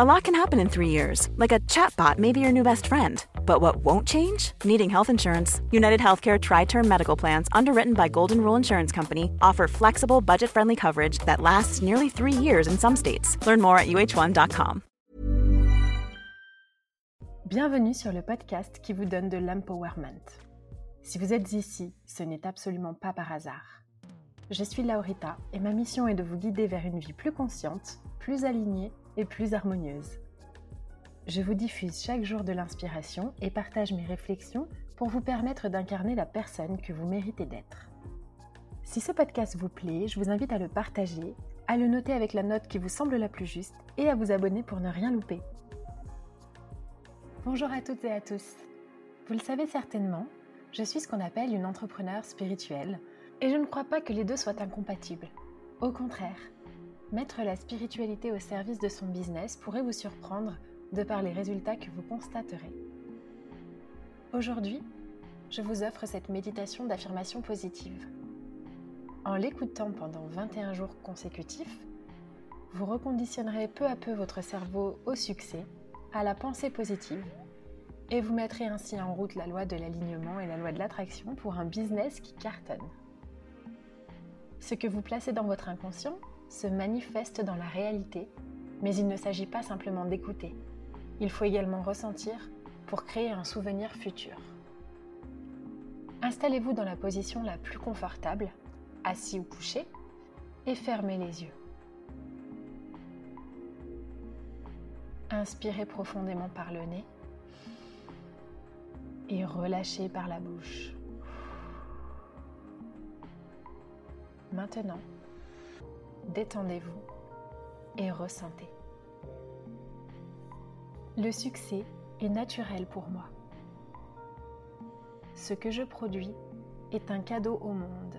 A lot can happen in three years, like a chatbot may be your new best friend. But what won't change? Needing health insurance. United Healthcare Tri Term Medical Plans, underwritten by Golden Rule Insurance Company, offer flexible, budget friendly coverage that lasts nearly three years in some states. Learn more at uh1.com. Bienvenue sur le podcast qui vous donne de l'empowerment. Si vous êtes ici, ce n'est absolument pas par hasard. Je suis Laurita et ma mission est de vous guider vers une vie plus consciente, plus alignée plus harmonieuse. Je vous diffuse chaque jour de l'inspiration et partage mes réflexions pour vous permettre d'incarner la personne que vous méritez d'être. Si ce podcast vous plaît, je vous invite à le partager, à le noter avec la note qui vous semble la plus juste et à vous abonner pour ne rien louper. Bonjour à toutes et à tous. Vous le savez certainement, je suis ce qu'on appelle une entrepreneur spirituelle et je ne crois pas que les deux soient incompatibles. Au contraire, mettre la spiritualité au service de son business pourrait vous surprendre de par les résultats que vous constaterez. Aujourd'hui, je vous offre cette méditation d'affirmation positive. En l'écoutant pendant 21 jours consécutifs, vous reconditionnerez peu à peu votre cerveau au succès, à la pensée positive, et vous mettrez ainsi en route la loi de l'alignement et la loi de l'attraction pour un business qui cartonne. Ce que vous placez dans votre inconscient se manifeste dans la réalité, mais il ne s'agit pas simplement d'écouter. Il faut également ressentir pour créer un souvenir futur. Installez-vous dans la position la plus confortable, assis ou couché, et fermez les yeux. Inspirez profondément par le nez et relâchez par la bouche. Maintenant, détendez-vous et ressentez. Le succès est naturel pour moi. Ce que je produis est un cadeau au monde.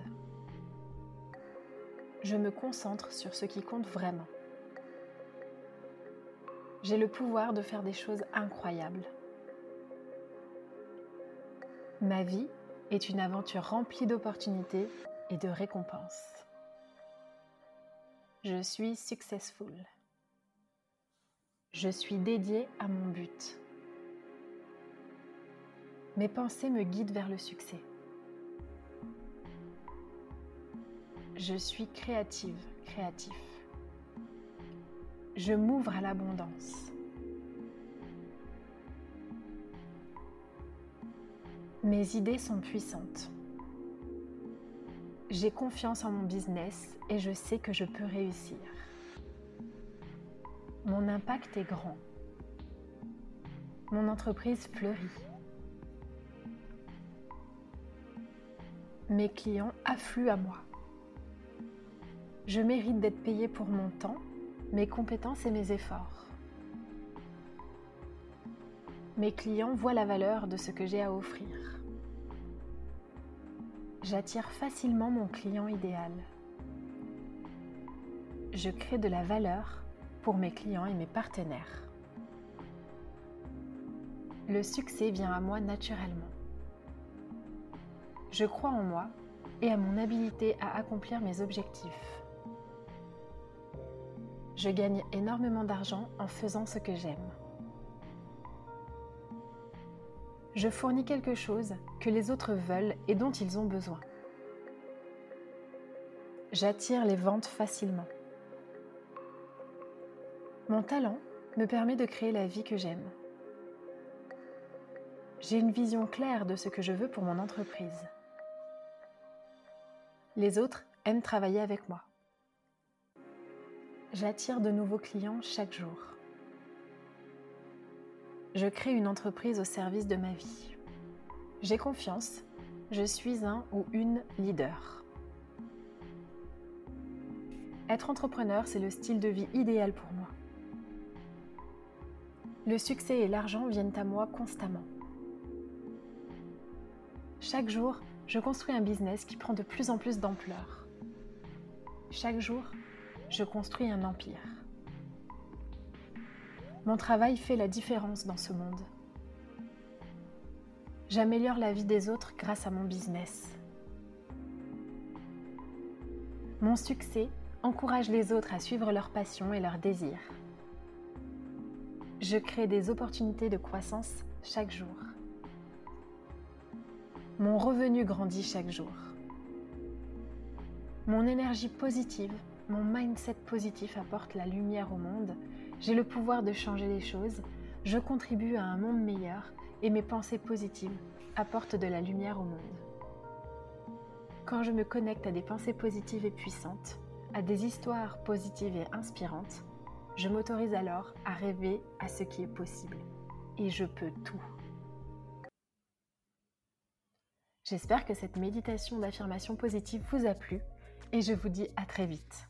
Je me concentre sur ce qui compte vraiment. J'ai le pouvoir de faire des choses incroyables. Ma vie est une aventure remplie d'opportunités et de récompenses. Je suis successful. Je suis dédié à mon but. Mes pensées me guident vers le succès. Je suis créative, créatif. Je m'ouvre à l'abondance. Mes idées sont puissantes. J'ai confiance en mon business et je sais que je peux réussir. Mon impact est grand. Mon entreprise fleurit. Mes clients affluent à moi. Je mérite d'être payé pour mon temps, mes compétences et mes efforts. Mes clients voient la valeur de ce que j'ai à offrir. J'attire facilement mon client idéal. Je crée de la valeur pour mes clients et mes partenaires. Le succès vient à moi naturellement. Je crois en moi et à mon habilité à accomplir mes objectifs. Je gagne énormément d'argent en faisant ce que j'aime. Je fournis quelque chose que les autres veulent et dont ils ont besoin. J'attire les ventes facilement. Mon talent me permet de créer la vie que j'aime. J'ai une vision claire de ce que je veux pour mon entreprise. Les autres aiment travailler avec moi. J'attire de nouveaux clients chaque jour. Je crée une entreprise au service de ma vie. J'ai confiance, je suis un ou une leader. Être entrepreneur, c'est le style de vie idéal pour moi. Le succès et l'argent viennent à moi constamment. Chaque jour, je construis un business qui prend de plus en plus d'ampleur. Chaque jour, je construis un empire. Mon travail fait la différence dans ce monde. J'améliore la vie des autres grâce à mon business. Mon succès encourage les autres à suivre leurs passions et leurs désirs. Je crée des opportunités de croissance chaque jour. Mon revenu grandit chaque jour. Mon énergie positive, mon mindset positif apporte la lumière au monde. J'ai le pouvoir de changer les choses. Je contribue à un monde meilleur et mes pensées positives apportent de la lumière au monde. Quand je me connecte à des pensées positives et puissantes, à des histoires positives et inspirantes, je m'autorise alors à rêver à ce qui est possible. Et je peux tout. J'espère que cette méditation d'affirmation positive vous a plu et je vous dis à très vite.